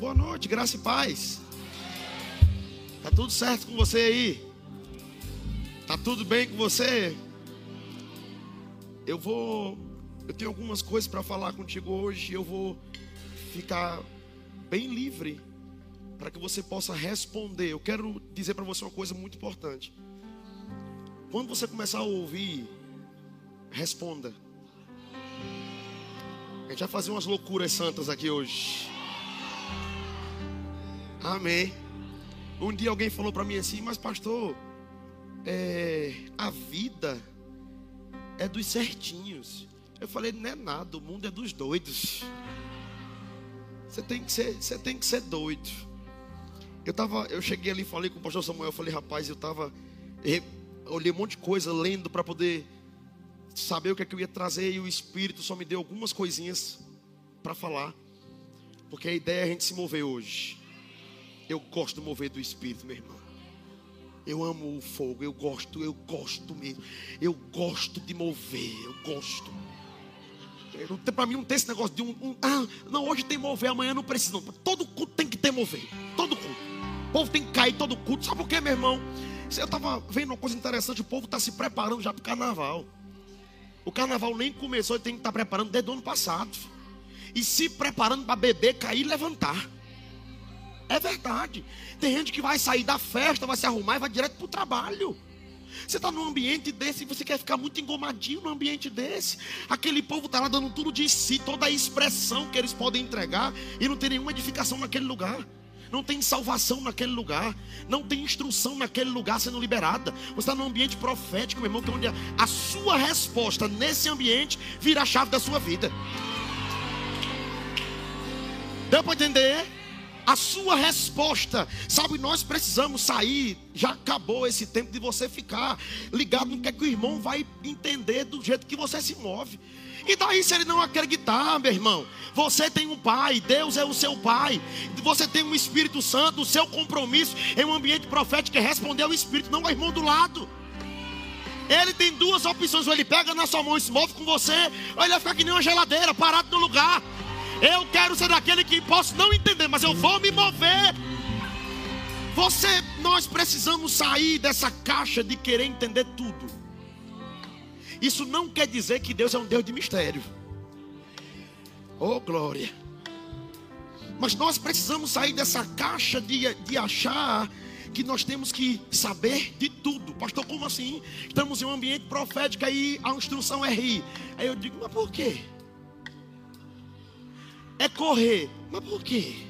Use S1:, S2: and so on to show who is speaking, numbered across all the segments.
S1: Boa noite, graça e paz. Tá tudo certo com você aí? Tá tudo bem com você? Eu vou eu tenho algumas coisas para falar contigo hoje, eu vou ficar bem livre para que você possa responder. Eu quero dizer para você uma coisa muito importante. Quando você começar a ouvir, responda. A gente vai fazer umas loucuras santas aqui hoje. Amém. Um dia alguém falou para mim assim, mas pastor, é, a vida é dos certinhos. Eu falei, não é nada, o mundo é dos doidos. Você tem que ser, você tem que ser doido. Eu tava, eu cheguei ali, falei com o pastor Samuel, eu falei, rapaz, eu tava olhei um monte de coisa lendo para poder saber o que é que eu ia trazer e o espírito só me deu algumas coisinhas para falar. Porque a ideia é a gente se mover hoje. Eu gosto de mover do espírito, meu irmão. Eu amo o fogo, eu gosto, eu gosto mesmo. Eu gosto de mover, eu gosto. Para mim não tem esse negócio de um, um, Ah, não, hoje tem mover, amanhã não precisa. Não. Todo culto tem que ter mover. Todo culto. O povo tem que cair todo culto. Sabe por quê, meu irmão? Eu estava vendo uma coisa interessante, o povo está se preparando já para o carnaval. O carnaval nem começou, ele tem que estar tá preparando desde o ano passado. E se preparando para beber, cair e levantar. É verdade. Tem gente que vai sair da festa, vai se arrumar e vai direto para o trabalho. Você está num ambiente desse e você quer ficar muito engomadinho num ambiente desse. Aquele povo está lá dando tudo de si, toda a expressão que eles podem entregar e não tem nenhuma edificação naquele lugar. Não tem salvação naquele lugar. Não tem instrução naquele lugar sendo liberada. Você está num ambiente profético, meu irmão, que é onde a sua resposta nesse ambiente vira a chave da sua vida. Deu para entender? A sua resposta. Sabe, nós precisamos sair. Já acabou esse tempo de você ficar ligado no que, é que o irmão vai entender do jeito que você se move. E daí, se ele não acreditar, meu irmão, você tem um pai, Deus é o seu pai, você tem um Espírito Santo, o seu compromisso em um ambiente profético é responder ao Espírito, não ao irmão do lado. Ele tem duas opções: ou ele pega na sua mão e se move com você, ou ele vai ficar que nem uma geladeira, parado no lugar. Eu quero ser daquele que posso não entender, mas eu vou me mover. Você, nós precisamos sair dessa caixa de querer entender tudo. Isso não quer dizer que Deus é um Deus de mistério. Oh, glória. Mas nós precisamos sair dessa caixa de, de achar que nós temos que saber de tudo. Pastor, como assim? Estamos em um ambiente profético aí a instrução é rir. Aí eu digo, mas por quê? É correr. Mas por quê?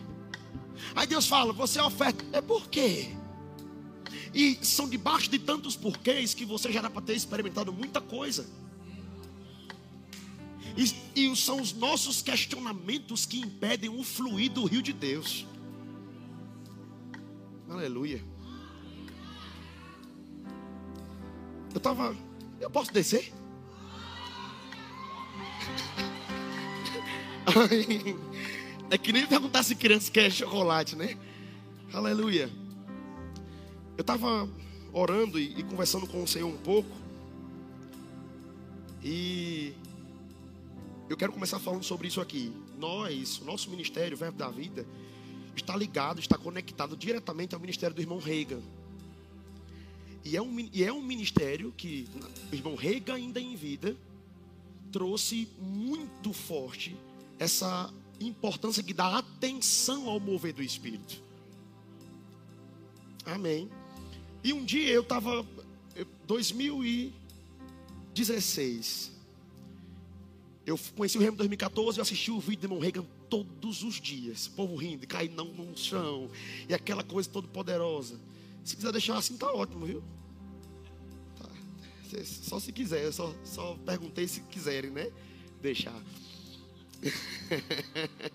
S1: Aí Deus fala, você é oferta. É por quê? E são debaixo de tantos porquês que você já era para ter experimentado muita coisa. E, e, são os nossos questionamentos que impedem o fluir do rio de Deus. Aleluia. Eu estava. Eu posso descer? É que nem perguntar se criança quer chocolate, né? Aleluia. Eu estava orando e, e, conversando com o Senhor um pouco. E eu quero começar falando sobre isso aqui. Nós, o nosso ministério, o Verbo da Vida, está ligado, está conectado diretamente ao ministério do irmão Reagan. E é um, e é um ministério que o irmão Reagan, ainda em vida, trouxe muito forte essa importância que dá atenção ao mover do Espírito. Amém. E um dia eu estava, 2016, eu conheci o Remo 2014, eu assisti o vídeo de irmão Reagan todos os dias. O povo rindo, caindo no chão, e aquela coisa toda poderosa. Se quiser deixar assim, tá ótimo, viu? Tá. Só se quiser, eu só, só perguntei se quiserem, né? Deixar.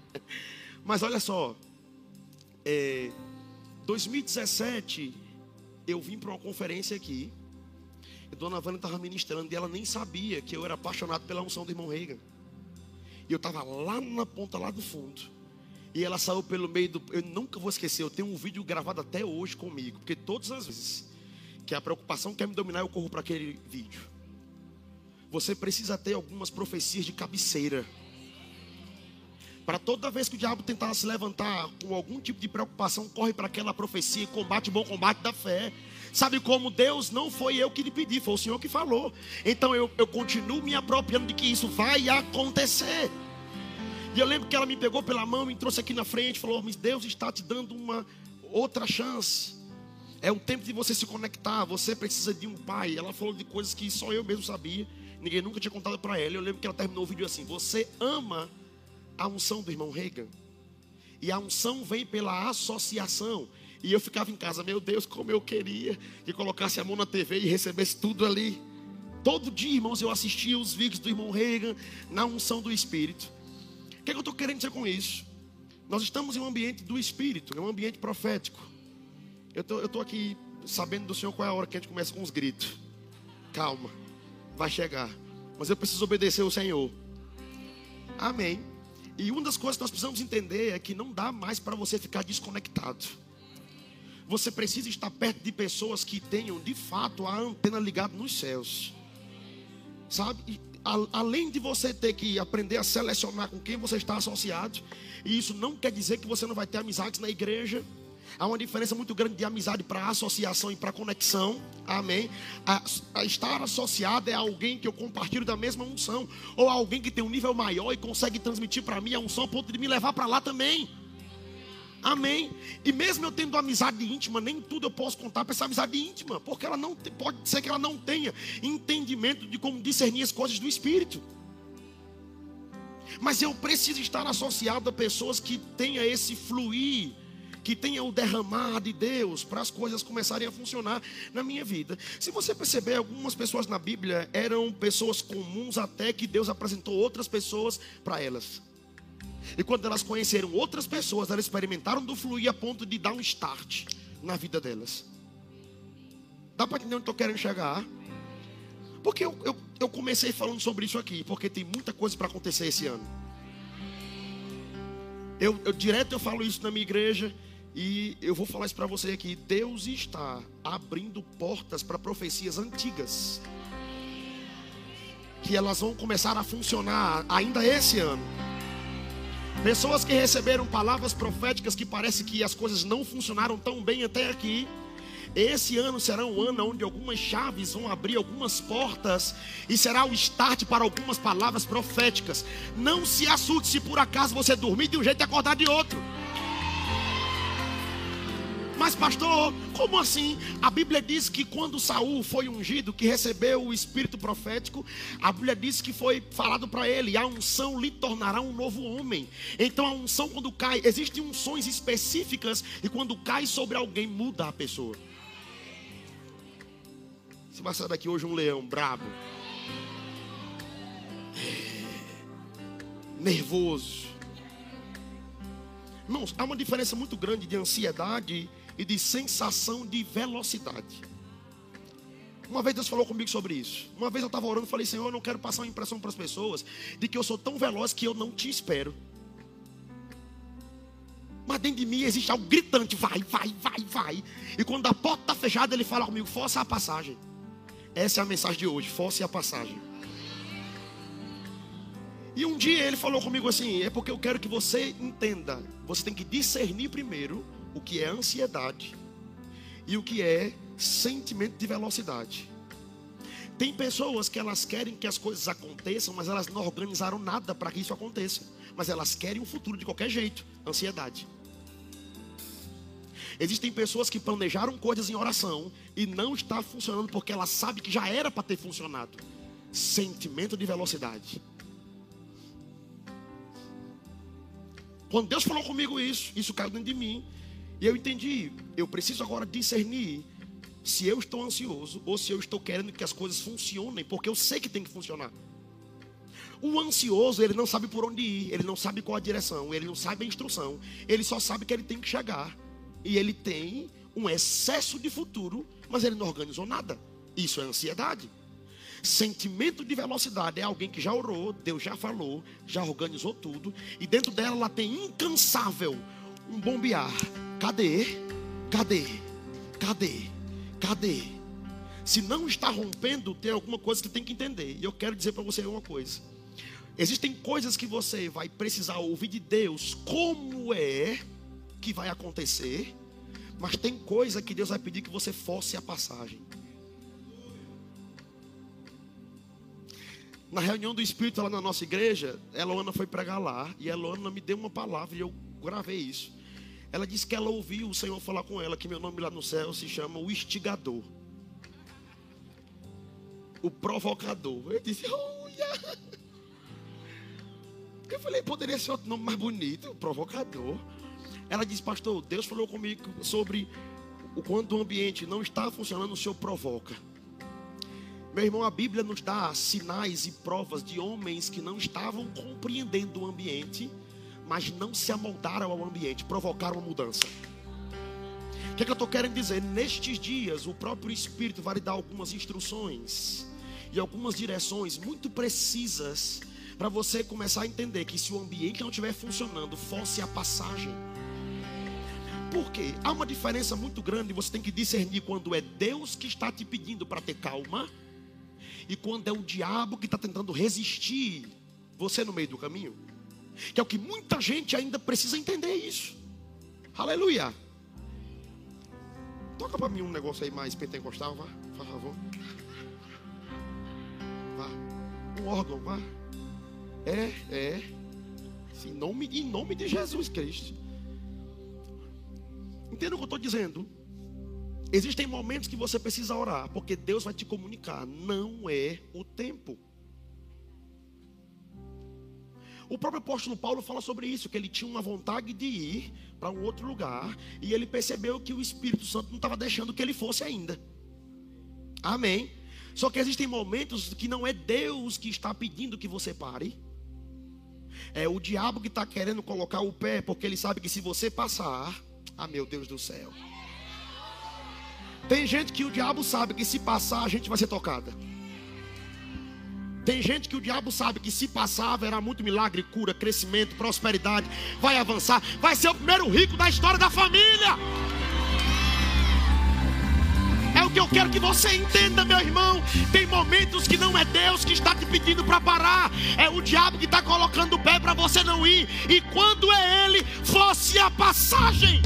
S1: Mas olha só, é, 2017 eu vim para uma conferência aqui. E Dona Vânia estava ministrando e ela nem sabia que eu era apaixonado pela unção do irmão Reagan. E eu estava lá na ponta, lá do fundo. E ela saiu pelo meio do. Eu nunca vou esquecer, eu tenho um vídeo gravado até hoje comigo. Porque todas as vezes que a preocupação quer me dominar, eu corro para aquele vídeo. Você precisa ter algumas profecias de cabeceira Para toda vez que o diabo tentar se levantar com algum tipo de preocupação, corre para aquela profecia e combate o bom combate da fé. Sabe como Deus não foi eu que lhe pedi, foi o Senhor que falou. Então eu, eu continuo me apropriando de que isso vai acontecer. E eu lembro que ela me pegou pela mão, me trouxe aqui na frente, falou: Mas Deus está te dando uma outra chance. É o tempo de você se conectar. Você precisa de um pai. Ela falou de coisas que só eu mesmo sabia. Ninguém nunca tinha contado para ela. Eu lembro que ela terminou o vídeo assim: Você ama a unção do irmão Reagan? E a unção vem pela associação. E eu ficava em casa, meu Deus, como eu queria que colocasse a mão na TV e recebesse tudo ali. Todo dia, irmãos, eu assistia os vídeos do irmão Reagan na unção do Espírito. O que, é que eu estou querendo dizer com isso? Nós estamos em um ambiente do Espírito, é um ambiente profético. Eu tô, estou aqui sabendo do Senhor qual é a hora que a gente começa com os gritos. Calma, vai chegar. Mas eu preciso obedecer ao Senhor. Amém. E uma das coisas que nós precisamos entender é que não dá mais para você ficar desconectado. Você precisa estar perto de pessoas que tenham de fato a antena ligada nos céus. Sabe? Além de você ter que aprender a selecionar com quem você está associado, e isso não quer dizer que você não vai ter amizades na igreja. Há uma diferença muito grande de amizade para associação e para conexão. Amém. A, a estar associado é alguém que eu compartilho da mesma unção. Ou alguém que tem um nível maior e consegue transmitir para mim a unção a ponto de me levar para lá também. Amém. E mesmo eu tendo amizade íntima, nem tudo eu posso contar para essa amizade íntima, porque ela não pode ser que ela não tenha entendimento de como discernir as coisas do espírito. Mas eu preciso estar associado a pessoas que tenha esse fluir, que tenha o derramar de Deus para as coisas começarem a funcionar na minha vida. Se você perceber, algumas pessoas na Bíblia eram pessoas comuns até que Deus apresentou outras pessoas para elas. E quando elas conheceram outras pessoas, elas experimentaram do fluir a ponto de dar um start na vida delas. Dá para entender onde estou querendo chegar? Porque eu, eu, eu, comecei falando sobre isso aqui, porque tem muita coisa para acontecer esse ano. Eu, eu direto eu falo isso na minha igreja e eu vou falar isso para você aqui. Deus está abrindo portas para profecias antigas. Que elas vão começar a funcionar ainda esse ano. Pessoas que receberam palavras proféticas que parece que as coisas não funcionaram tão bem até aqui. Esse ano será um ano onde algumas chaves vão abrir algumas portas e será o start para algumas palavras proféticas. Não se assuste se por acaso você dormir de um jeito e acordar de outro. Mas pastor, como assim? A Bíblia diz que quando Saul foi ungido, que recebeu o espírito profético, a Bíblia diz que foi falado para ele: a unção lhe tornará um novo homem. Então a unção quando cai, existem unções específicas e quando cai sobre alguém muda a pessoa. Se vai sair daqui hoje um leão brabo, nervoso. Irmãos, há uma diferença muito grande de ansiedade e de sensação de velocidade. Uma vez Deus falou comigo sobre isso. Uma vez eu estava orando e falei, Senhor, eu não quero passar uma impressão para as pessoas de que eu sou tão veloz que eu não te espero. Mas dentro de mim existe algo gritante, vai, vai, vai, vai. E quando a porta está fechada, ele fala comigo, força a passagem. Essa é a mensagem de hoje, force a passagem. E um dia ele falou comigo assim: é porque eu quero que você entenda. Você tem que discernir primeiro o que é ansiedade e o que é sentimento de velocidade. Tem pessoas que elas querem que as coisas aconteçam, mas elas não organizaram nada para que isso aconteça. Mas elas querem um futuro de qualquer jeito. Ansiedade. Existem pessoas que planejaram coisas em oração e não está funcionando porque ela sabe que já era para ter funcionado. Sentimento de velocidade. Quando Deus falou comigo isso, isso caiu dentro de mim. E eu entendi, eu preciso agora discernir se eu estou ansioso ou se eu estou querendo que as coisas funcionem, porque eu sei que tem que funcionar. O ansioso, ele não sabe por onde ir, ele não sabe qual a direção, ele não sabe a instrução, ele só sabe que ele tem que chegar. E ele tem um excesso de futuro, mas ele não organizou nada. Isso é ansiedade. Sentimento de velocidade é alguém que já orou, Deus já falou, já organizou tudo, e dentro dela ela tem incansável um bombear. Cadê? Cadê? Cadê? Cadê? Se não está rompendo, tem alguma coisa que tem que entender. E eu quero dizer para você uma coisa. Existem coisas que você vai precisar ouvir de Deus, como é que vai acontecer, mas tem coisa que Deus vai pedir que você force a passagem. Na reunião do Espírito lá na nossa igreja, Eloana foi pregar lá e Eloana me deu uma palavra e eu gravei isso. Ela disse que ela ouviu o Senhor falar com ela que meu nome lá no céu se chama o instigador. O provocador. Eu disse, olha. Eu falei, poderia ser outro nome mais bonito, provocador. Ela disse, pastor, Deus falou comigo sobre o quando o ambiente não está funcionando, o Senhor provoca. Meu irmão, a Bíblia nos dá sinais e provas de homens que não estavam compreendendo o ambiente, mas não se amoldaram ao ambiente, provocaram uma mudança. O que, é que eu estou querendo dizer? Nestes dias, o próprio Espírito vai dar algumas instruções e algumas direções muito precisas para você começar a entender que se o ambiente não estiver funcionando, fosse a passagem. Por quê? Há uma diferença muito grande, você tem que discernir quando é Deus que está te pedindo para ter calma e quando é o diabo que está tentando resistir você no meio do caminho. Que é o que muita gente ainda precisa entender isso. Aleluia. Toca para mim um negócio aí mais pentecostal, vá, por favor. Vá. Um órgão, vá. É, é. Em nome, em nome de Jesus Cristo. Entenda o que eu estou dizendo? Existem momentos que você precisa orar, porque Deus vai te comunicar. Não é o tempo. O próprio apóstolo Paulo fala sobre isso, que ele tinha uma vontade de ir para um outro lugar e ele percebeu que o Espírito Santo não estava deixando que ele fosse ainda. Amém. Só que existem momentos que não é Deus que está pedindo que você pare. É o diabo que está querendo colocar o pé, porque ele sabe que se você passar, ah meu Deus do céu. Tem gente que o diabo sabe que se passar a gente vai ser tocada. Tem gente que o diabo sabe que se passar haverá muito milagre, cura, crescimento, prosperidade, vai avançar, vai ser o primeiro rico da história da família. É o que eu quero que você entenda, meu irmão. Tem momentos que não é Deus que está te pedindo para parar, é o diabo que está colocando o pé para você não ir. E quando é Ele, fosse a passagem.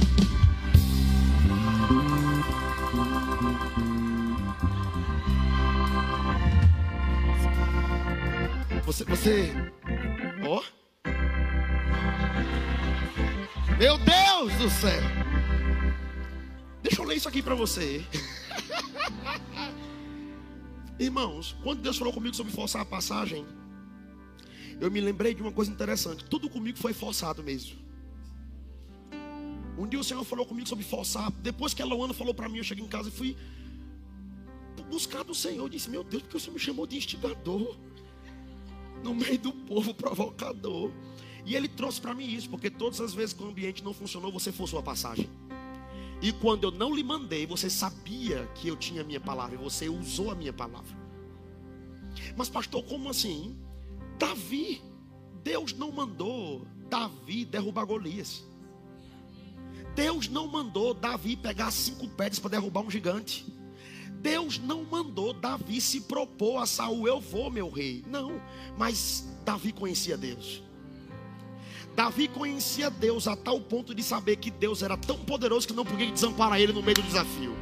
S1: Você, você, ó. Oh. Meu Deus do céu. Deixa eu ler isso aqui para você. Irmãos, quando Deus falou comigo sobre forçar a passagem, eu me lembrei de uma coisa interessante. Tudo comigo foi forçado mesmo. Um dia o Senhor falou comigo sobre forçar. Depois que a Luana falou para mim, eu cheguei em casa e fui buscar do Senhor. Eu disse: Meu Deus, porque o Senhor me chamou de instigador no meio do povo provocador. E ele trouxe para mim isso, porque todas as vezes que o ambiente não funcionou, você forçou a passagem. E quando eu não lhe mandei, você sabia que eu tinha a minha palavra e você usou a minha palavra. Mas, pastor, como assim? Davi, Deus não mandou Davi derrubar Golias. Deus não mandou Davi pegar cinco pedras para derrubar um gigante. Deus não mandou Davi se propor a Saul, eu vou, meu rei. Não, mas Davi conhecia Deus. Davi conhecia Deus a tal ponto de saber que Deus era tão poderoso que não podia desamparar ele no meio do desafio.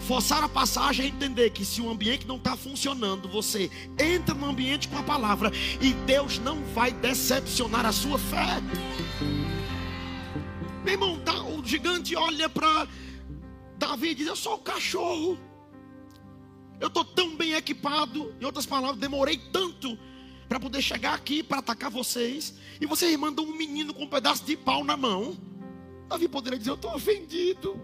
S1: Forçar a passagem é entender que se o ambiente não está funcionando, você entra no ambiente com a palavra e Deus não vai decepcionar a sua fé. Meu irmão, o gigante olha para Davi e diz: Eu sou o cachorro. Eu estou tão bem equipado. Em outras palavras, demorei tanto para poder chegar aqui para atacar vocês. E vocês mandam um menino com um pedaço de pau na mão. Davi poderia dizer: Eu estou ofendido.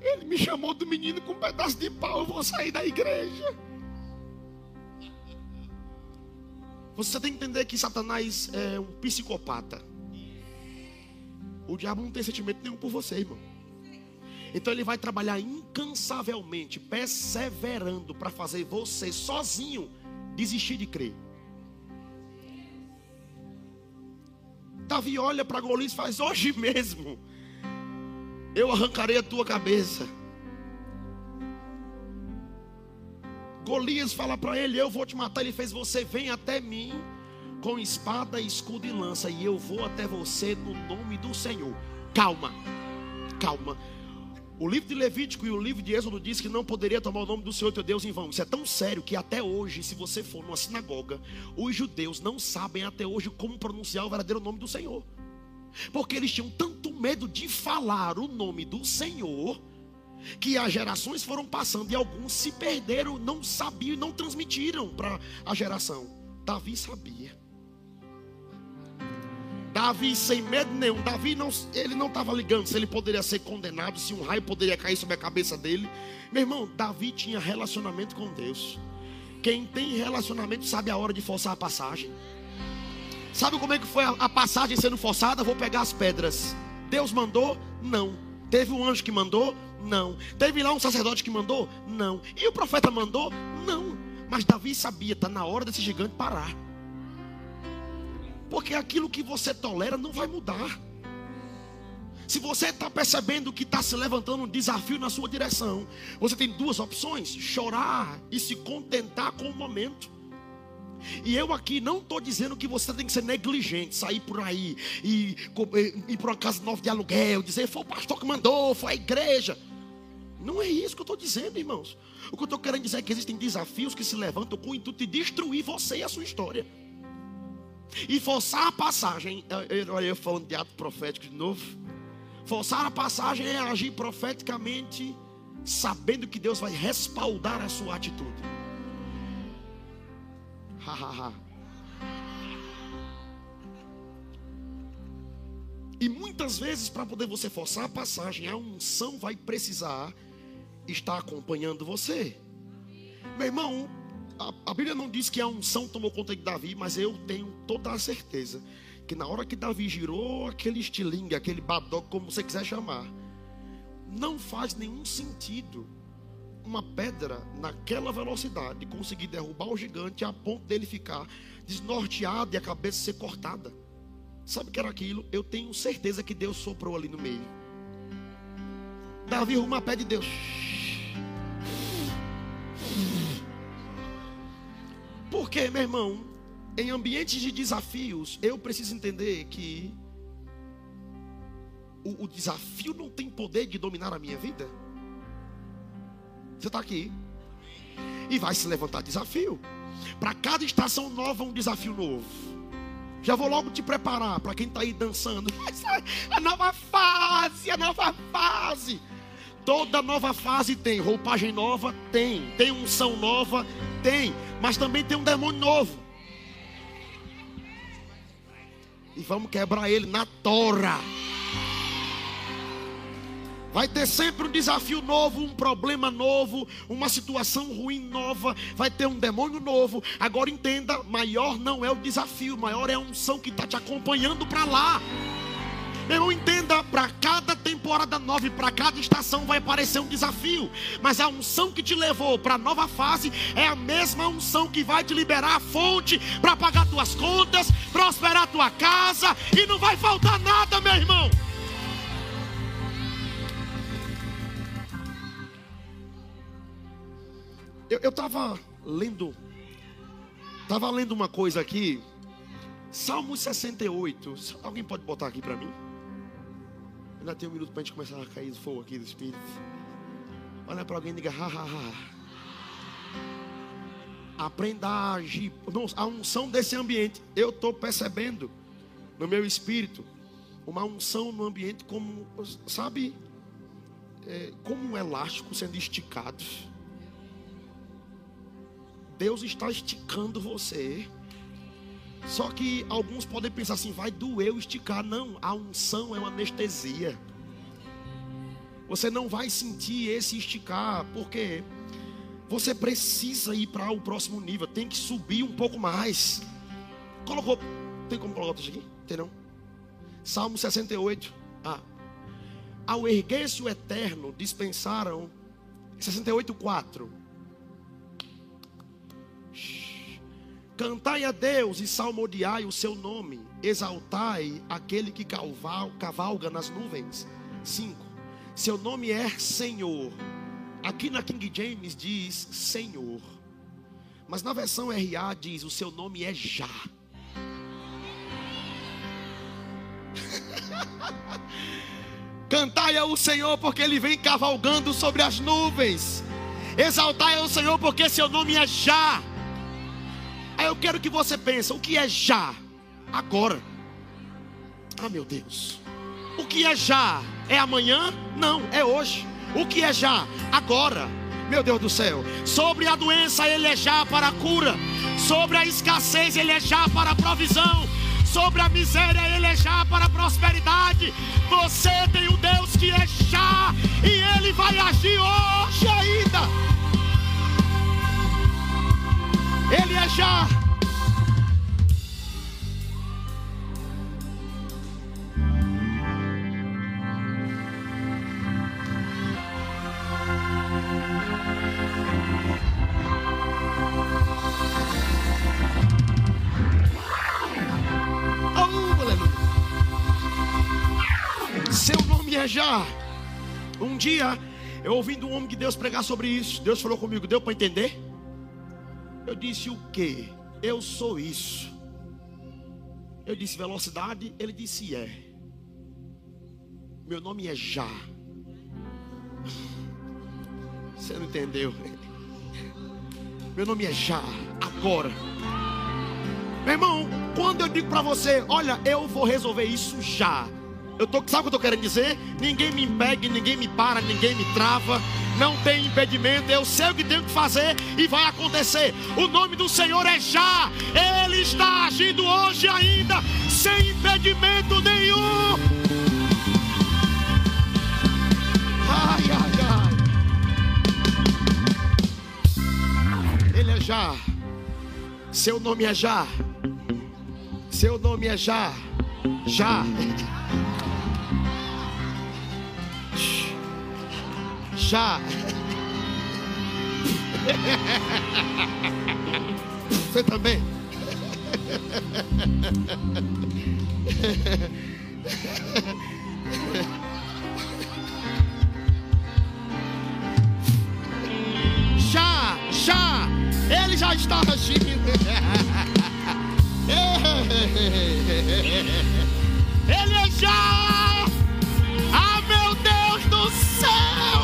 S1: Ele me chamou do menino com um pedaço de pau. Eu vou sair da igreja. Você tem que entender que Satanás é um psicopata. O diabo não tem sentimento nenhum por você, irmão. Então ele vai trabalhar incansavelmente, perseverando para fazer você sozinho desistir de crer. Davi olha para Golias e faz: Hoje mesmo eu arrancarei a tua cabeça. Golias fala para ele: Eu vou te matar. Ele fez: Você vem até mim com espada, escudo e lança, e eu vou até você no nome do Senhor. Calma, calma. O livro de Levítico e o livro de Êxodo diz que não poderia tomar o nome do Senhor teu Deus em vão. Isso é tão sério que até hoje, se você for numa sinagoga, os judeus não sabem até hoje como pronunciar o verdadeiro nome do Senhor. Porque eles tinham tanto medo de falar o nome do Senhor, que as gerações foram passando e alguns se perderam, não sabiam e não transmitiram para a geração. Davi sabia. Davi, sem medo nenhum, Davi não, ele não estava ligando se ele poderia ser condenado, se um raio poderia cair sobre a cabeça dele. Meu irmão, Davi tinha relacionamento com Deus. Quem tem relacionamento sabe a hora de forçar a passagem. Sabe como é que foi a, a passagem sendo forçada? Vou pegar as pedras. Deus mandou? Não. Teve um anjo que mandou? Não. Teve lá um sacerdote que mandou? Não. E o profeta mandou? Não. Mas Davi sabia, está na hora desse gigante parar. Porque aquilo que você tolera não vai mudar. Se você está percebendo que está se levantando um desafio na sua direção, você tem duas opções: chorar e se contentar com o momento. E eu aqui não estou dizendo que você tem que ser negligente, sair por aí e ir para uma casa nova de aluguel, dizer foi o pastor que mandou, foi a igreja. Não é isso que eu estou dizendo, irmãos. O que eu estou querendo dizer é que existem desafios que se levantam com o intuito de destruir você e a sua história. E forçar a passagem, olha eu falando de ato profético de novo. Forçar a passagem é agir profeticamente, sabendo que Deus vai respaldar a sua atitude. E muitas vezes, para poder você forçar a passagem, a unção vai precisar estar acompanhando você. Meu irmão, a, a, Bíblia não diz que a unção tomou conta de Davi, mas eu tenho toda a certeza que na hora que Davi girou aquele estilingue, aquele badoc, como você quiser chamar, não faz nenhum sentido uma pedra naquela velocidade conseguir derrubar o gigante a ponto dele ficar desnorteado e a cabeça ser cortada. Sabe o que era aquilo? Eu tenho certeza que Deus soprou ali no meio. Davi arruma a pé de Deus. Porque, meu irmão, em ambientes de desafios, eu preciso entender que o, o desafio não tem poder de dominar a minha vida. Você está aqui. E vai se levantar desafio. Para cada estação nova, um desafio novo. Já vou logo te preparar para quem está aí dançando. A nova fase, a nova fase. Toda nova fase tem roupagem nova, tem. Tem unção nova, tem. Mas também tem um demônio novo. E vamos quebrar ele na tora. Vai ter sempre um desafio novo, um problema novo, uma situação ruim nova, vai ter um demônio novo. Agora entenda: maior não é o desafio, maior é a unção que está te acompanhando para lá. Meu irmão, entenda, para cada temporada nova e para cada estação vai aparecer um desafio. Mas a unção que te levou para a nova fase é a mesma unção que vai te liberar a fonte para pagar tuas contas, prosperar tua casa e não vai faltar nada, meu irmão. Eu estava lendo, estava lendo uma coisa aqui, Salmo 68. Alguém pode botar aqui para mim? Ainda tem um minuto para a gente começar a cair fogo aqui do Espírito. Olha para alguém e diga, ha, ha, ha. Aprenda a agir. A unção desse ambiente, eu estou percebendo no meu espírito uma unção no ambiente como, sabe, é, como um elástico sendo esticado. Deus está esticando você só que alguns podem pensar assim: vai doer eu esticar. Não, a unção é uma anestesia. Você não vai sentir esse esticar, porque você precisa ir para o próximo nível, tem que subir um pouco mais. Colocou, tem como colocar isso aqui? Tem não? Salmo 68. Ah. Ao erguer-se o eterno, dispensaram 68, Cantai a Deus e salmodiai o seu nome, exaltai aquele que cavalga nas nuvens. 5. Seu nome é Senhor. Aqui na King James diz Senhor. Mas na versão RA diz: o seu nome é já. Cantai ao Senhor, porque Ele vem cavalgando sobre as nuvens. Exaltai ao Senhor, porque seu nome é já. Aí eu quero que você pense: o que é já? Agora. Ah, meu Deus. O que é já? É amanhã? Não, é hoje. O que é já? Agora. Meu Deus do céu. Sobre a doença, Ele é já para a cura. Sobre a escassez, Ele é já para a provisão sobre a miséria, Ele é já para a prosperidade. Você tem um Deus que é já, e Ele vai agir hoje ainda. Ele é já. já. Um dia, eu ouvindo um homem de Deus pregar sobre isso, Deus falou comigo, deu para entender? Eu disse o que? Eu sou isso. Eu disse velocidade, ele disse é. Meu nome é Já. Você não entendeu? Meu nome é Já, agora. Meu irmão, quando eu digo para você, olha, eu vou resolver isso já. Eu tô, sabe o que eu estou querendo dizer? Ninguém me impede, ninguém me para, ninguém me trava. Não tem impedimento. Eu sei o que tenho que fazer e vai acontecer. O nome do Senhor é já. Ele está agindo hoje ainda, sem impedimento nenhum. Ai, ai, ai. Ele é já. Seu nome é já. Seu nome é já. Já. Já. Você também? Já, já, ele já está agindo. Ele já. Ah, meu Deus do céu!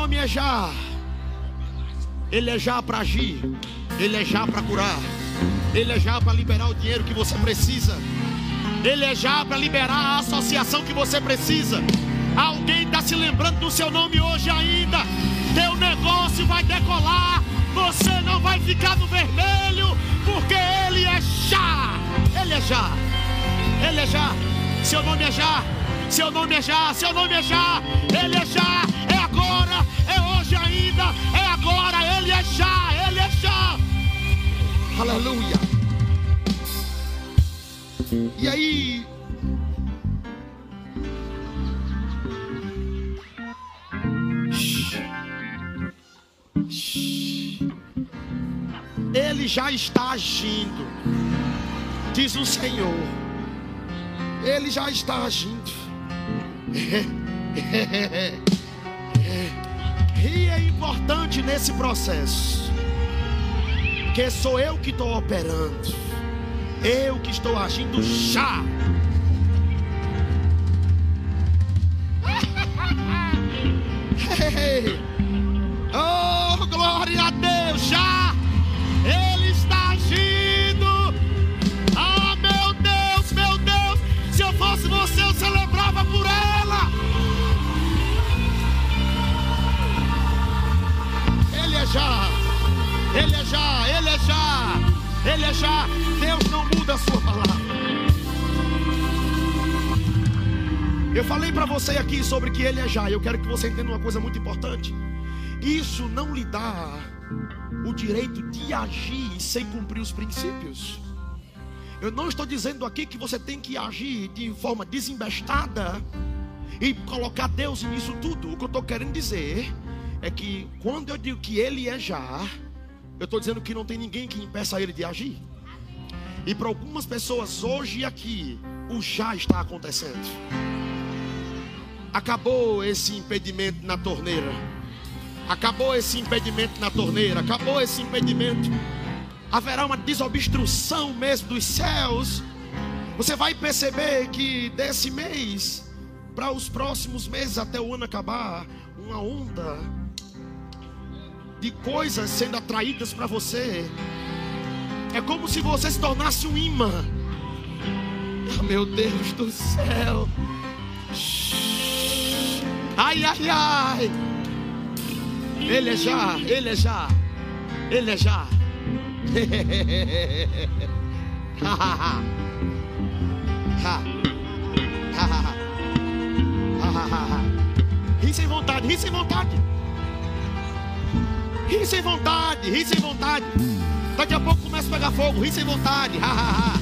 S1: Nome é já. Ele é já para agir. Ele é já para curar. Ele é já para liberar o dinheiro que você precisa. Ele é já para liberar a associação que você precisa. Alguém está se lembrando do seu nome hoje ainda. Teu negócio vai decolar. Você não vai ficar no vermelho, porque Ele é já. Ele é já. Ele é já. Seu nome é já. Seu nome é já. Seu nome é já. Ele é já. É hoje ainda. É agora. Ele é já. Ele é já. Aleluia. E aí. Ele já está agindo, diz o Senhor. Ele já está agindo. E é importante nesse processo que sou eu que estou operando, eu que estou agindo já. Oh, glória a Deus, já. Ele está agindo. fosse você, eu celebrava já, ele é já, ele é já, ele é já. Deus não muda a sua palavra. Eu falei para você aqui sobre que ele é já. Eu quero que você entenda uma coisa muito importante. Isso não lhe dá o direito de agir sem cumprir os princípios. Eu não estou dizendo aqui que você tem que agir de forma desembestada e colocar Deus nisso tudo. O que eu estou querendo dizer é que quando eu digo que Ele é já, eu estou dizendo que não tem ninguém que impeça Ele de agir. E para algumas pessoas hoje aqui, o já está acontecendo. Acabou esse impedimento na torneira. Acabou esse impedimento na torneira. Acabou esse impedimento. Haverá uma desobstrução mesmo dos céus. Você vai perceber que desse mês para os próximos meses até o ano acabar, uma onda de coisas sendo atraídas para você. É como se você se tornasse um imã. Oh, meu Deus do céu. Ai, ai, ai. Ele é já, ele é já, ele é já. ri sem vontade, ri sem vontade. Ri sem vontade, ri sem vontade. Daqui a pouco começa a pegar fogo, ri sem vontade. Ha, ha, ha.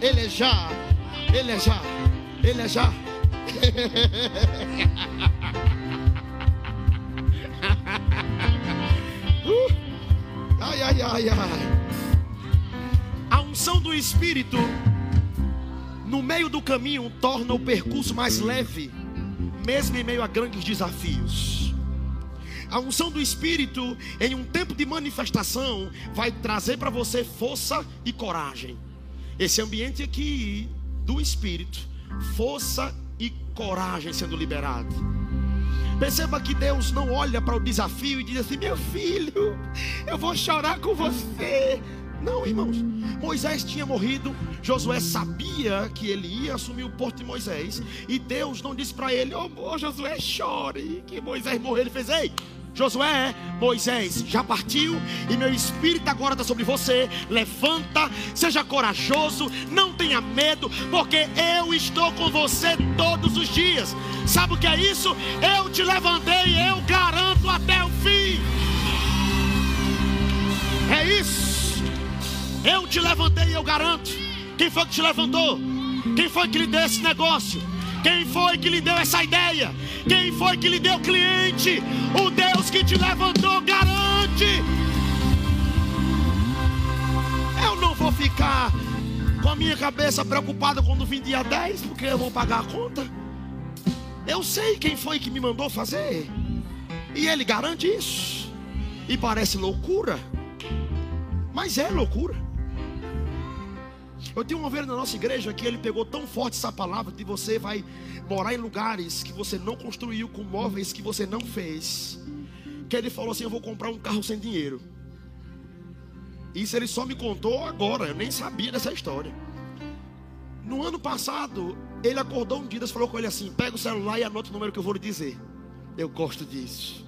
S1: Ele é já, ele é já, ele é já. ai, ai, ai, ai. A unção do Espírito no meio do caminho torna o percurso mais leve, mesmo em meio a grandes desafios. A unção do Espírito, em um tempo de manifestação, vai trazer para você força e coragem. Esse ambiente aqui do Espírito, força e coragem sendo liberado. Perceba que Deus não olha para o desafio e diz assim: Meu filho, eu vou chorar com você. Não, irmãos. Moisés tinha morrido. Josué sabia que ele ia assumir o porto de Moisés. E Deus não disse para ele: Ô oh, Josué, chore. Que Moisés morreu. Ele fez: Ei, Josué, Moisés já partiu e meu espírito agora está sobre você. Levanta, seja corajoso, não tenha medo, porque eu estou com você todos os dias. Sabe o que é isso? Eu te levantei, eu garanto até o fim. É isso. Eu te levantei, eu garanto. Quem foi que te levantou? Quem foi que lhe deu esse negócio? Quem foi que lhe deu essa ideia? Quem foi que lhe deu cliente? O Deus que te levantou garante. Eu não vou ficar com a minha cabeça preocupada quando vim dia 10, porque eu vou pagar a conta. Eu sei quem foi que me mandou fazer. E ele garante isso. E parece loucura. Mas é loucura. Eu tenho uma ovelha na nossa igreja que ele pegou tão forte essa palavra que você vai morar em lugares que você não construiu, com móveis que você não fez. Que ele falou assim: Eu vou comprar um carro sem dinheiro. Isso ele só me contou agora, eu nem sabia dessa história. No ano passado, ele acordou um dia e falou com ele assim: Pega o celular e anota o número que eu vou lhe dizer. Eu gosto disso.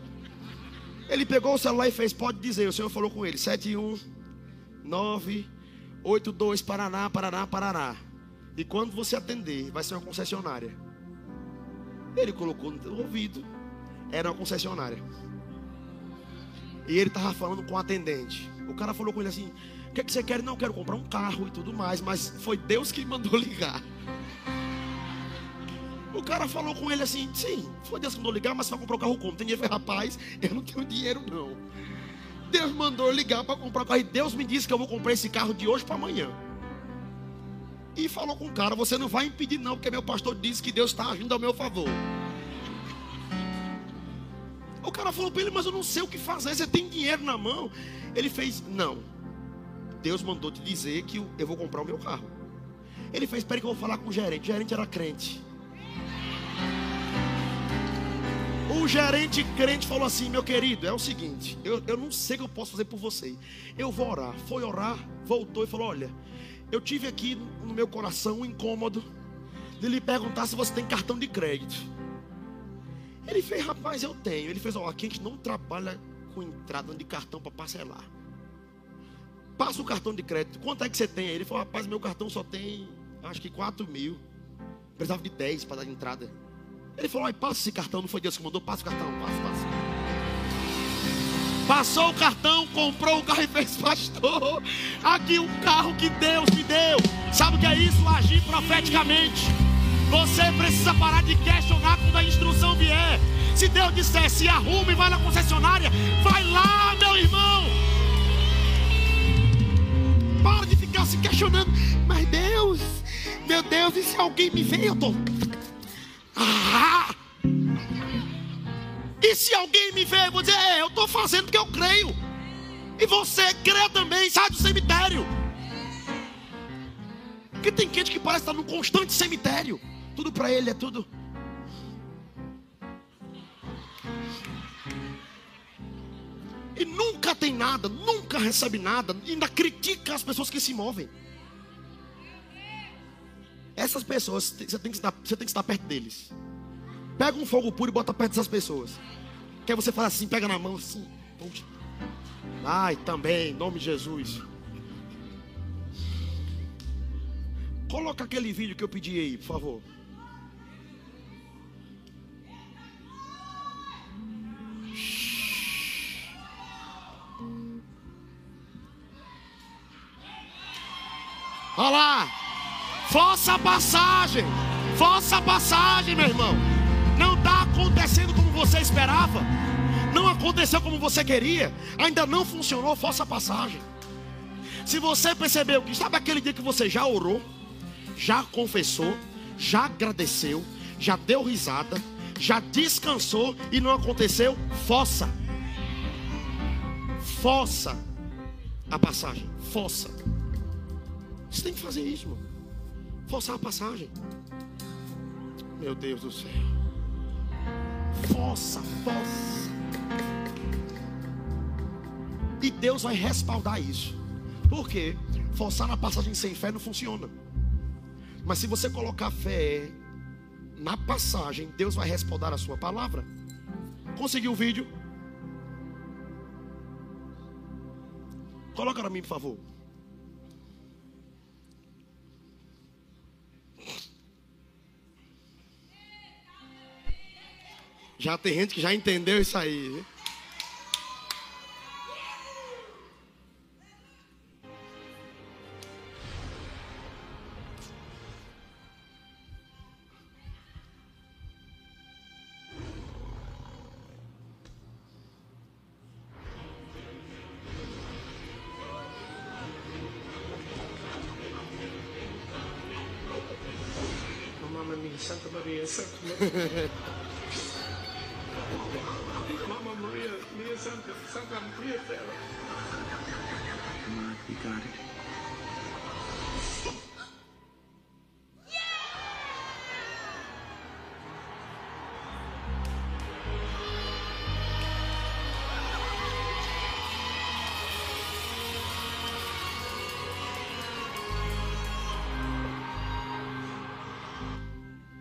S1: Ele pegou o celular e fez: Pode dizer. O Senhor falou com ele: 719 82 Paraná, Paraná, Paraná. E quando você atender, vai ser uma concessionária. Ele colocou no ouvido, era uma concessionária. E ele estava falando com o atendente. O cara falou com ele assim: O que, é que você quer? Não, quero comprar um carro e tudo mais. Mas foi Deus que mandou ligar. O cara falou com ele assim: Sim, foi Deus que mandou ligar, mas você vai comprar o carro como? Tem dinheiro? Rapaz, eu não tenho dinheiro não. Deus mandou ligar para comprar o carro. E Deus me disse que eu vou comprar esse carro de hoje para amanhã. E falou com o cara: Você não vai impedir, não, porque meu pastor disse que Deus está agindo ao meu favor. O cara falou para ele: Mas eu não sei o que fazer. Você tem dinheiro na mão? Ele fez: Não. Deus mandou te dizer que eu vou comprar o meu carro. Ele fez: Espera que eu vou falar com o gerente. O gerente era crente. O gerente crente falou assim: Meu querido, é o seguinte, eu, eu não sei o que eu posso fazer por você. Eu vou orar. Foi orar, voltou e falou: Olha, eu tive aqui no meu coração um incômodo de lhe perguntar se você tem cartão de crédito. Ele fez: Rapaz, eu tenho. Ele fez: Ó, aqui a gente não trabalha com entrada de cartão para parcelar. Passa o cartão de crédito. Quanto é que você tem? Ele falou: Rapaz, meu cartão só tem acho que 4 mil. Precisava de 10 para dar entrada. Ele falou: passa esse cartão, não foi Deus que mandou, passa o cartão, passa, passa. Passou o cartão, comprou o carro e fez, pastor. Aqui um carro que Deus me deu. Sabe o que é isso? Agir profeticamente. Você precisa parar de questionar quando a instrução vier. Se Deus dissesse, arrume, vai na concessionária, vai lá, meu irmão. Para de ficar se questionando. Mas Deus, meu Deus, e se alguém me vê, eu tô. E se alguém me vê, eu vou dizer, é, eu estou fazendo o que eu creio. E você crê também, sai do cemitério. Porque tem gente que parece estar num constante cemitério. Tudo para ele é tudo. E nunca tem nada, nunca recebe nada, ainda critica as pessoas que se movem. Essas pessoas, você tem que estar, você tem que estar perto deles. Pega um fogo puro e bota perto dessas pessoas. Que aí você fala assim, pega na mão assim. Ai, também, em nome de Jesus. Coloca aquele vídeo que eu pedi aí, por favor. Olha lá. Força a passagem. Força a passagem, meu irmão. Não está acontecendo como você esperava. Não aconteceu como você queria. Ainda não funcionou. Força a passagem. Se você percebeu que, sabe aquele dia que você já orou, já confessou, já agradeceu, já deu risada, já descansou e não aconteceu, força. Força a passagem. Força. Você tem que fazer isso, irmão. Forçar a passagem. Meu Deus do céu. Força, força. E Deus vai respaldar isso. Por quê? Forçar na passagem sem fé não funciona. Mas se você colocar fé na passagem, Deus vai respaldar a sua palavra. Conseguiu o vídeo? Coloca para mim, por favor. Já tem gente que já entendeu isso aí.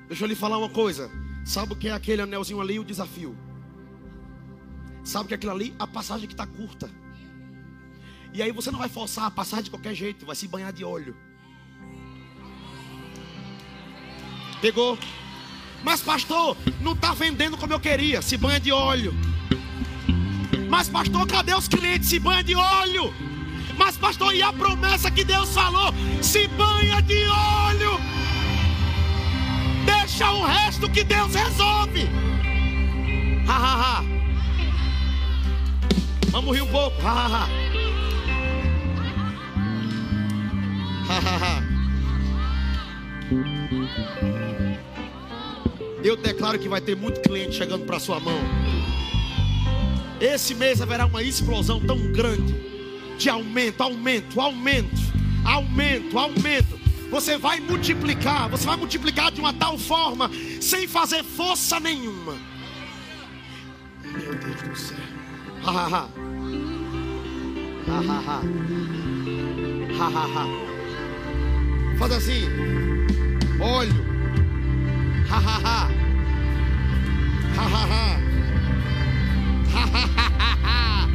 S1: Deixa eu lhe falar uma coisa. Sabe o que é aquele anelzinho ali? O desafio. Sabe o que é aquilo ali? A passagem que está curta. E aí você não vai forçar a passagem de qualquer jeito, vai se banhar de óleo. Pegou? Mas pastor, não está vendendo como eu queria, se banha de óleo. Mas pastor, cadê os clientes? Se banha de óleo. Mas pastor, e a promessa que Deus falou? Se banha de óleo. Deixa o resto que Deus resolve. Ha, ha, ha. Vamos rir um pouco. Ha, ha, ha. Ha, ha. Eu declaro que vai ter muito cliente chegando para sua mão. Esse mês haverá uma explosão tão grande de aumento, aumento, aumento, aumento, aumento. Você vai multiplicar, você vai multiplicar de uma tal forma, sem fazer força nenhuma. Meu Deus do céu. Ha, ha, ha. Ha, ha, ha. Ha, ha, ha. Faz assim. Olho. Ha, ha, ha. Ha, ha, ha. Ha, ha, ha, ha, ha.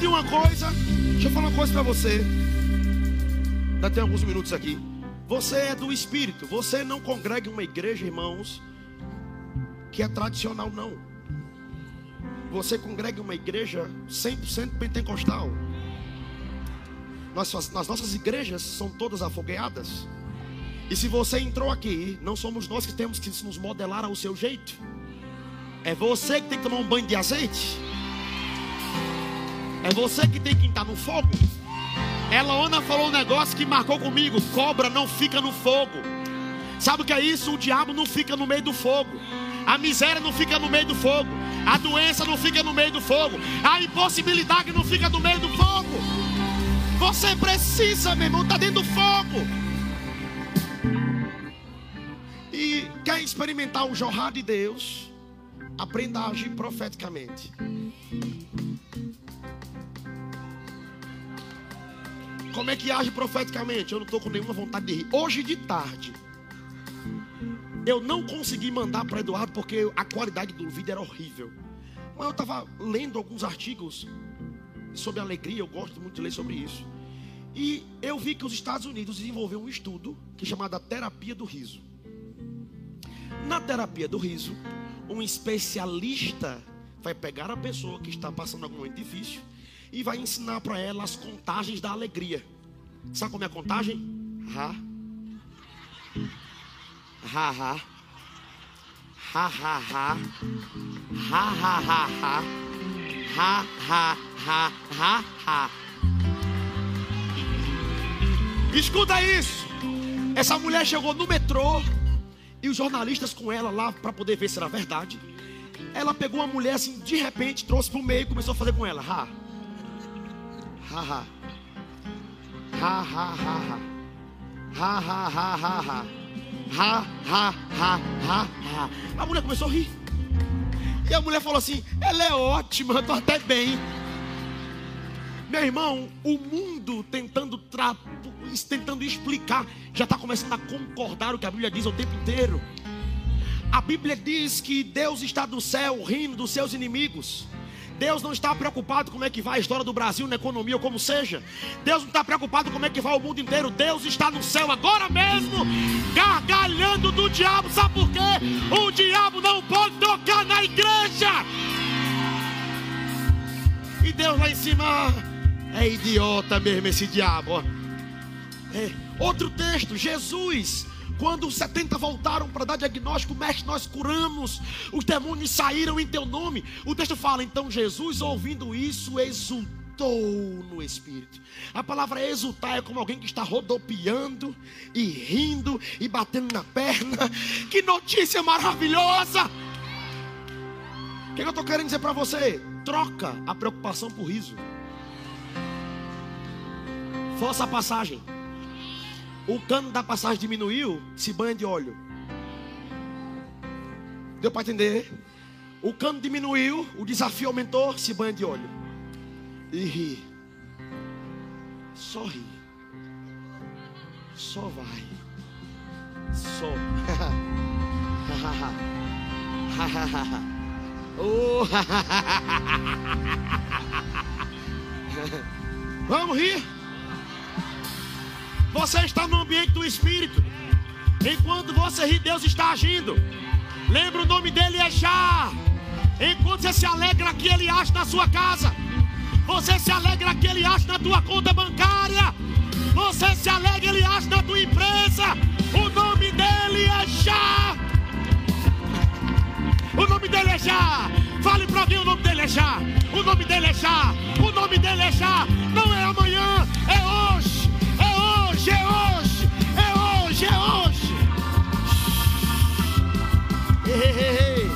S1: Sabe de uma coisa? Deixa eu falar uma coisa para você. Ainda tem alguns minutos aqui. Você é do Espírito. Você não congrega uma igreja, irmãos, que é tradicional, não. você congrega uma igreja 100% pentecostal. Nossas, nas nossas igrejas são todas afogueadas. E se você entrou aqui, não somos nós que temos que nos modelar ao seu jeito. É você que tem que tomar um banho de azeite. É você que tem que estar no fogo. Ela falou um negócio que marcou comigo: cobra não fica no fogo. Sabe o que é isso? O diabo não fica no meio do fogo. A miséria não fica no meio do fogo. A doença não fica no meio do fogo. A impossibilidade não fica no meio do fogo. Você precisa, meu irmão, estar tá dentro do fogo. E quer experimentar o jorrar de Deus? Aprenda a agir profeticamente. Como é que age profeticamente? Eu não estou com nenhuma vontade de rir. Hoje de tarde, eu não consegui mandar para Eduardo porque a qualidade do vídeo era horrível. Mas eu estava lendo alguns artigos sobre alegria, eu gosto muito de ler sobre isso. E eu vi que os Estados Unidos desenvolveu um estudo que é chamado terapia do riso. Na terapia do riso, um especialista vai pegar a pessoa que está passando algum momento difícil e vai ensinar para ela as contagens da alegria. Sabe como é a contagem? Ha. Ha ha. Ha ha ha. Ha ha ha ha. Ha ha ha ha ha. Escuta isso. Essa mulher chegou no metrô e os jornalistas com ela lá para poder ver se era verdade. Ela pegou uma mulher assim, de repente, trouxe para o meio e começou a fazer com ela. Ha. Ha ha. Ha ha ha ha. Ha ha ha ha ha. Ha ha ha ha ha. A mulher começou a rir. E a mulher falou assim: ela é ótima, eu tô até bem. Meu irmão, o mundo tentando, tentando explicar, já está começando a concordar o que a Bíblia diz o tempo inteiro. A Bíblia diz que Deus está do céu rindo dos seus inimigos. Deus não está preocupado como é que vai a história do Brasil na economia ou como seja. Deus não está preocupado como é que vai o mundo inteiro. Deus está no céu agora mesmo, gargalhando do diabo. Sabe por quê? O diabo não pode tocar na igreja. E Deus lá em cima é idiota mesmo esse diabo. É. Outro texto, Jesus quando os 70 voltaram para dar diagnóstico, mestre, nós curamos, os demônios saíram em teu nome. O texto fala, então Jesus, ouvindo isso, exultou no espírito. A palavra exultar é como alguém que está rodopiando e rindo e batendo na perna. Que notícia maravilhosa! O que, eu estou querendo dizer para você? Troca a preocupação por riso. Força a passagem o cano da passagem diminuiu, se banha de óleo. Deu para entender? O cano diminuiu, o desafio aumentou, se banha de óleo. E ri. Só ri. Só vai. Só. oh. Vamos rir. Você está no ambiente do Espírito. Enquanto você ri, Deus está agindo. Lembra o nome dele é Já. Enquanto você se alegra que ele age na sua casa. Você se alegra que ele age na tua conta bancária. Você se alegra, ele age na tua empresa. O nome dele é Já. O nome dele é Já. Fale para alguém: o nome dele é Já. O nome dele é Já. O nome dele é Já. Não é hoje, é hoje, é hoje, é hoje. Ei.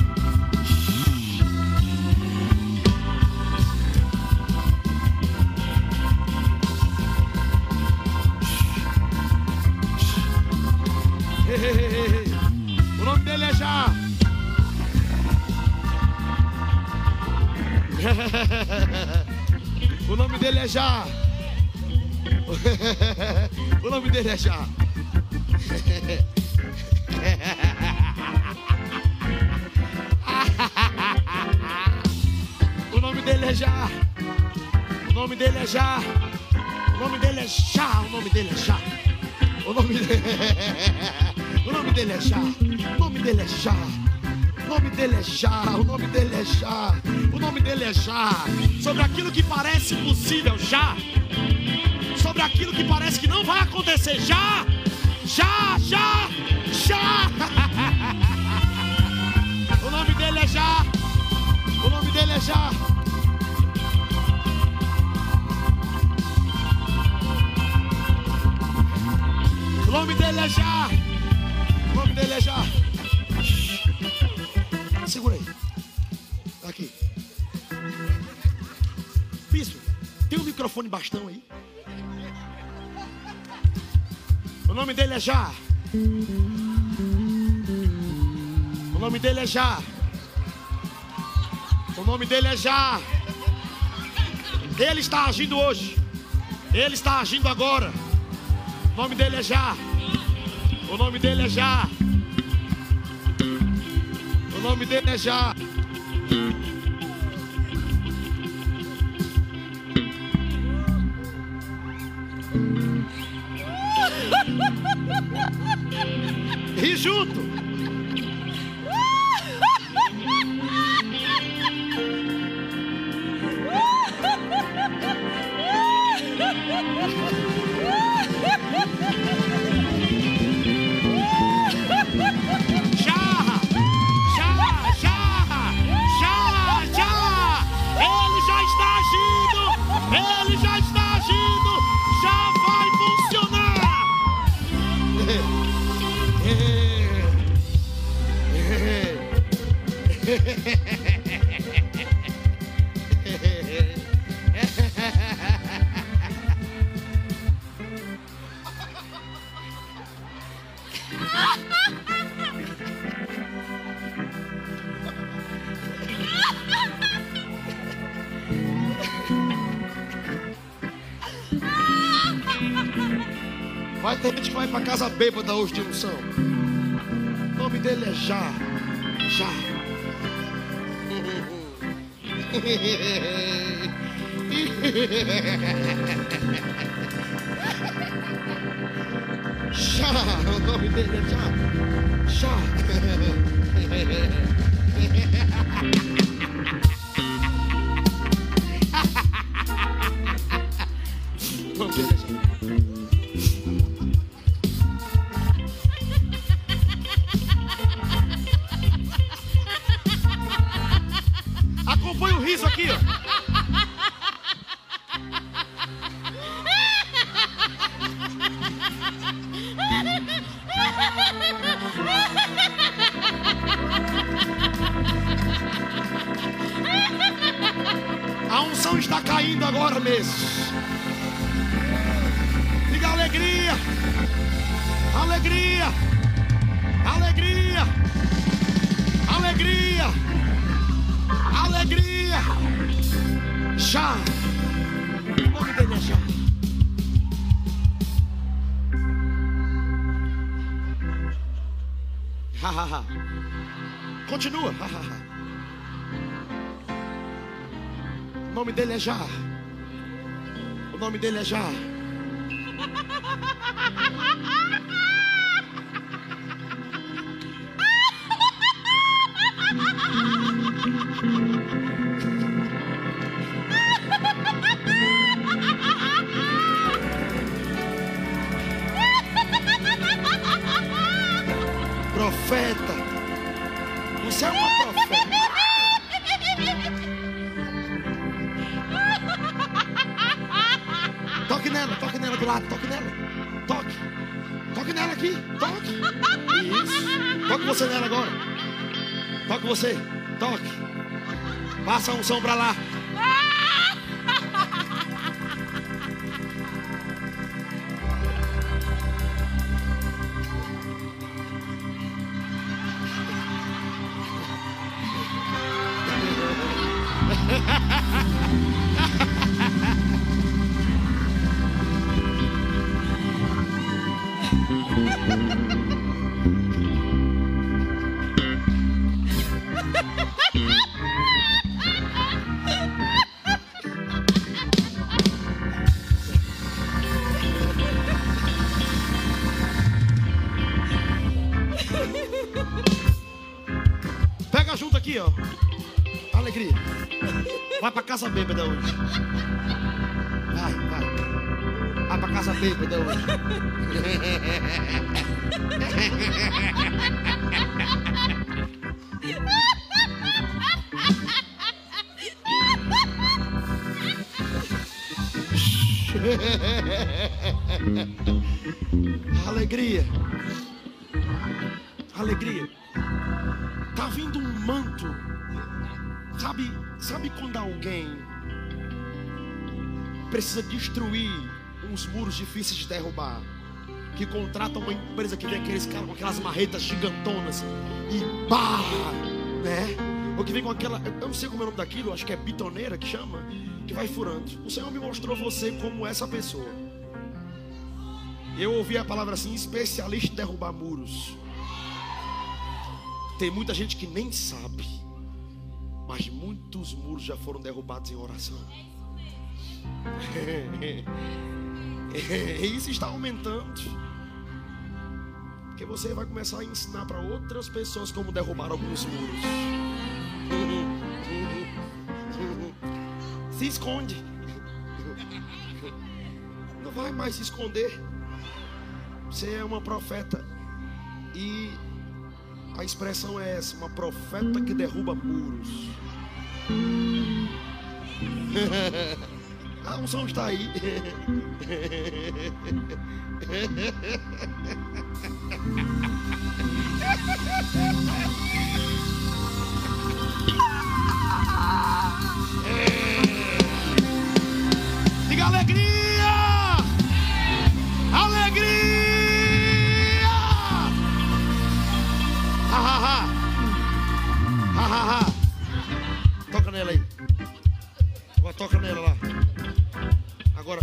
S1: O nome dele é já. o nome dele é já. o nome dele é Já. o nome dele é Já. O nome dele é Já. O nome dele é Já. O nome dele é Já. O nome dele, o nome dele é Já. O nome dele é Já. O nome dele é já, o nome dele é já, o nome dele é. Sobre aquilo que parece impossível, já. Sobre aquilo que parece que não vai acontecer, já, já, já, já. o nome dele é já, o nome dele é já. O nome dele é já. O nome dele é já. Segura aí. Tá aqui. Bispo, tem um microfone bastão aí? Nome dele é já. O nome dele é já. O nome dele é já. Ele está agindo hoje. Ele está agindo agora. O nome dele é já. O nome dele é já. O nome dele é já. E junto. Vai ter gente que vai para casa bêbada hoje de unção. O nome dele é Já. Já. Já. O nome dele é Já. Já. O é já. O nome dele é já. você, toque. Passa a unção pra lá. Hoje. Alegria. Alegria. Tá vindo um manto. Sabe, sabe quando alguém precisa destruir uns muros difíceis de derrubar? Que contrata uma empresa que vem aqueles caras com aquelas marretas gigantonas e pá, né? Ou que vem com aquela, eu não sei como é o nome daquilo, acho que é bitoneira que chama, que vai furando. O Senhor me mostrou você como essa pessoa. Eu ouvi a palavra assim, especialista em derrubar muros. Tem muita gente que nem sabe, mas muitos muros já foram derrubados em oração. E isso está aumentando. Porque você vai começar a ensinar para outras pessoas como derrubar alguns muros. Se esconde. Não vai mais se esconder. Você é uma profeta. E a expressão é essa: uma profeta que derruba muros. A unção está aí. Diga alegria! Alegria! Ha, ha, ha. Ha, ha, ha. Toca nela aí. Toca nela lá. Agora.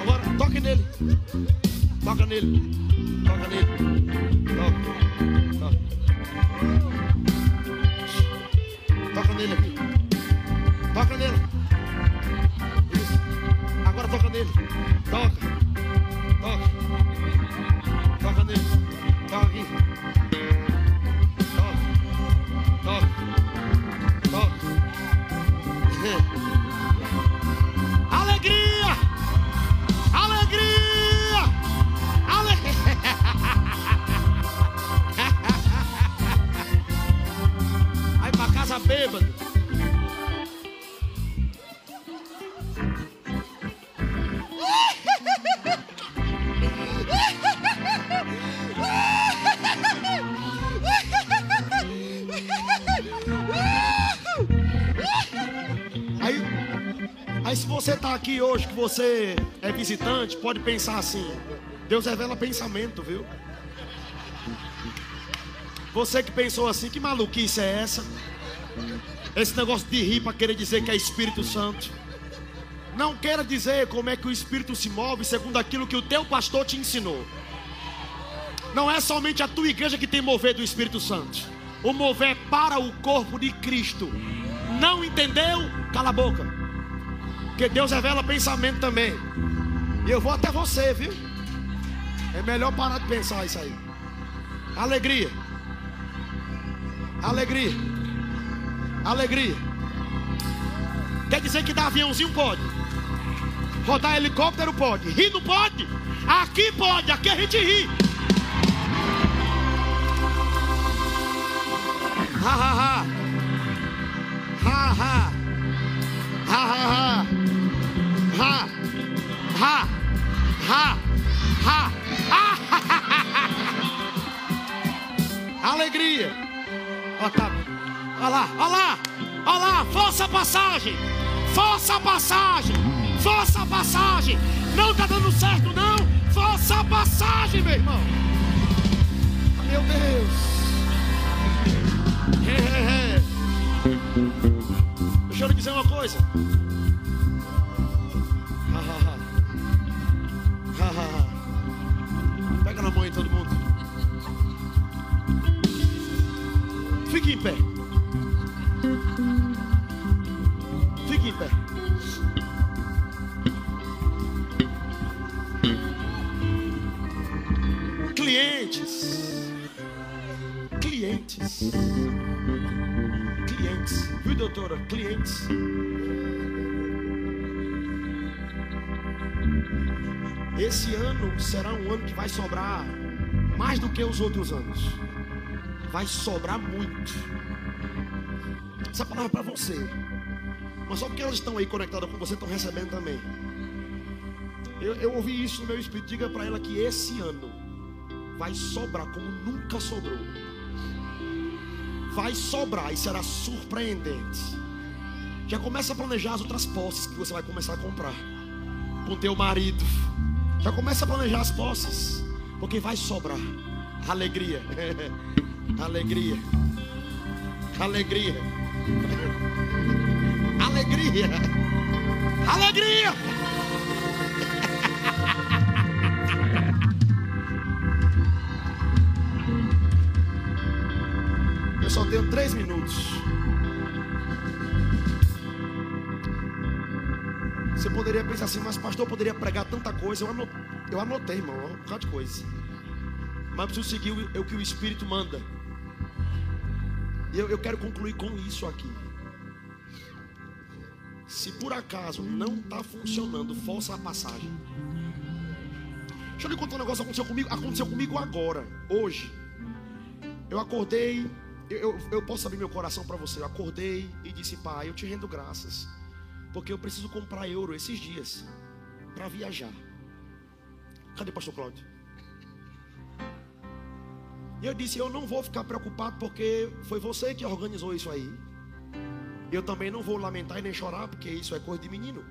S1: Agora toque nele. Toca nele. Toca nele. Hoje, que você é visitante, pode pensar assim: Deus revela pensamento, viu? Você que pensou assim, que maluquice é essa? Esse negócio de rir para querer dizer que é Espírito Santo. Não queira dizer como é que o Espírito se move segundo aquilo que o teu pastor te ensinou. Não é somente a tua igreja que tem mover do Espírito Santo. O mover é para o corpo de Cristo. Não entendeu? Cala a boca. Porque Deus revela pensamento também. E eu vou até você, viu? É melhor parar de pensar isso aí. Alegria. Alegria. Alegria. Quer dizer que dar aviãozinho pode. Rodar helicóptero pode. Rir não pode. Aqui pode. Aqui a gente ri. Ha ha. Ha Ha. Ha. Ha. Ha. Ha. Alegria. Ó, tá. Olha lá, olha lá, olha lá, força passagem, força passagem, força passagem. Não tá dando certo, não. Força passagem, meu irmão. Meu Deus. É, é, é. Deixa eu lhe dizer uma coisa. Fique em pé. Fique em pé. clientes. Clientes. Clientes. Viu, doutora? Clientes. Esse ano será um ano que vai sobrar mais do que os outros anos. Vai sobrar muito. Essa palavra é para você. Mas só porque elas estão aí conectadas com você, estão recebendo também. Eu, eu ouvi isso no meu espírito. Diga para ela que esse ano vai sobrar como nunca sobrou. Vai sobrar e será surpreendente. Já começa a planejar as outras posses que você vai começar a comprar com teu marido. Já começa a planejar as posses, porque vai sobrar alegria, alegria, alegria, alegria, alegria. Eu só tenho três minutos. Você poderia pensar assim, mas pastor, eu poderia pregar tanta coisa. Eu anotei, eu anotei irmão, um bocado de coisa. Mas preciso seguir o que o Espírito manda. E eu, eu quero concluir com isso aqui. Se por acaso não está funcionando, força a passagem. Deixa eu lhe contar um negócio que aconteceu comigo. Aconteceu comigo agora, hoje. Eu acordei, eu, eu, eu posso abrir meu coração para você. Eu acordei e disse, pai, eu te rendo graças porque eu preciso comprar euro esses dias para viajar. Cadê o pastor Cláudio? E eu disse: Eu não vou ficar preocupado porque foi você que organizou isso aí. Eu também não vou lamentar e nem chorar porque isso é coisa de menino.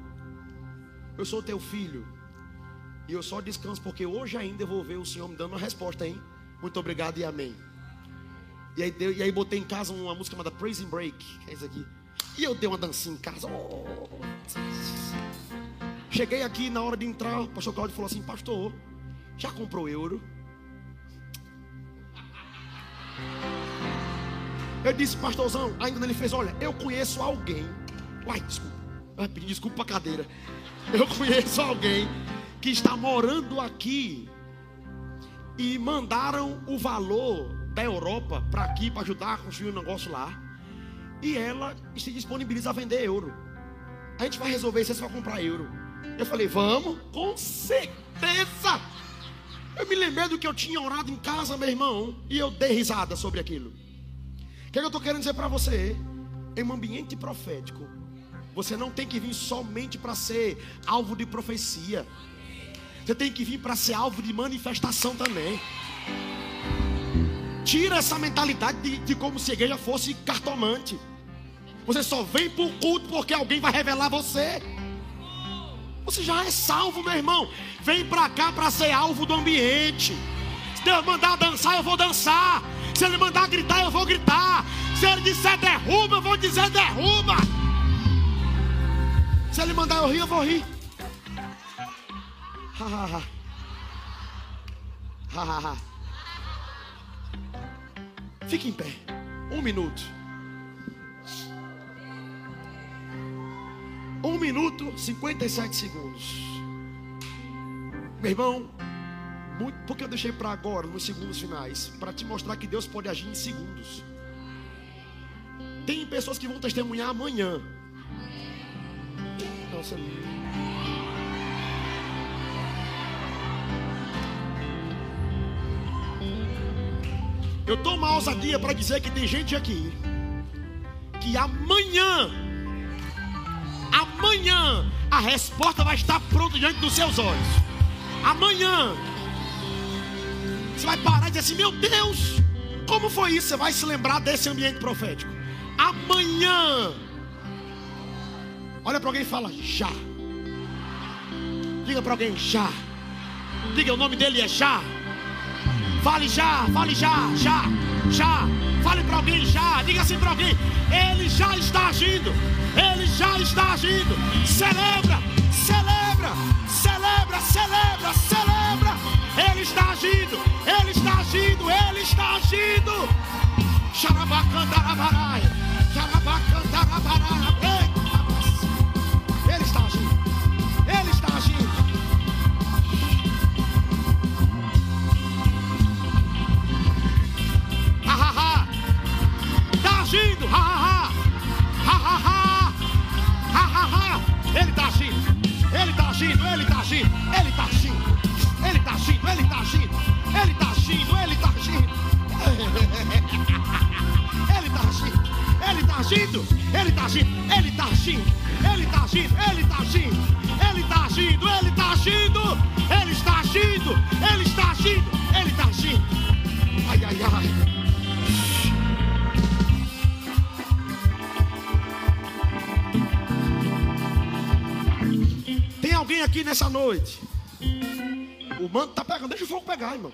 S1: Eu sou teu filho. E eu só descanso porque hoje ainda vou ver o Senhor me dando uma resposta, hein? Muito obrigado e amém. E aí, e aí botei em casa uma música chamada Praise Break, que é isso aqui. E eu dei uma dancinha em casa. Oh. Cheguei aqui na hora de entrar, o pastor Claudio falou assim: Pastor, já comprou euro? Eu disse, pastorzão, ainda ele fez: Olha, eu conheço alguém. Uai, desculpa, vai pedir desculpa a cadeira. Eu conheço alguém que está morando aqui e mandaram o valor da Europa para aqui para ajudar a construir um negócio lá e ela se disponibiliza a vender euro. A gente vai resolver isso, você vai comprar euro. Eu falei, vamos, com certeza. Eu me lembrei do que eu tinha orado em casa, meu irmão, e eu dei risada sobre aquilo. Que, é que eu estou querendo dizer para você? Em um ambiente profético, você não tem que vir somente para ser alvo de profecia. Você tem que vir para ser alvo de manifestação também. Tira essa mentalidade de, de como se a igreja fosse cartomante. Você só vem para o culto porque alguém vai revelar você. Você já é salvo, meu irmão. Vem para cá para ser alvo do ambiente. Se Deus mandar dançar, eu vou dançar. Se Ele mandar gritar, eu vou gritar. Se Ele disser derruba, eu vou dizer derruba. Se Ele mandar eu rir, eu vou rir. Fique em pé. Um minuto. Um minuto, 57 segundos. Meu irmão, muito, porque eu deixei para agora, nos segundos finais, para te mostrar que Deus pode agir em segundos. Tem pessoas que vão testemunhar amanhã. Nossa, Eu tomo uma ousadia para dizer que tem gente aqui que amanhã, amanhã, a resposta vai estar pronta diante dos seus olhos. Amanhã, vai parar e dizer assim: Meu Deus, como foi isso? Você vai se lembrar desse ambiente profético. Amanhã, olha para alguém e fala: Já. Diga para alguém: Já. Diga o nome dele é Já. Fale já, fale já, já, já. Fale para alguém já. Diga assim para alguém: Ele já está agindo. Ele já está agindo. Celebra, celebra, celebra, celebra, celebra. Ele ele está agindo, Ele está agindo, Ele está agindo. Xarabacandarabaraya, xarabacandarabaraya. Ele está agindo, Ele está agindo. Ha. Está agindo, hahaha, ha, ha, ha, ha. Ele está agindo, Ele está agindo, Ele está agindo, Ele está agindo tá agindo, ele tá agindo, ele tá agindo, ele tá agindo. Ele tá agindo, ele tá agindo, ele tá agindo, ele tá agindo, ele tá agindo, ele tá agindo, ele tá agindo, ele tá agindo, ele está agindo, ele está agindo, ele tá agindo. Ai, ai, ai. Tem alguém aqui nessa noite? O manto está pegando, deixa o fogo pegar, irmão.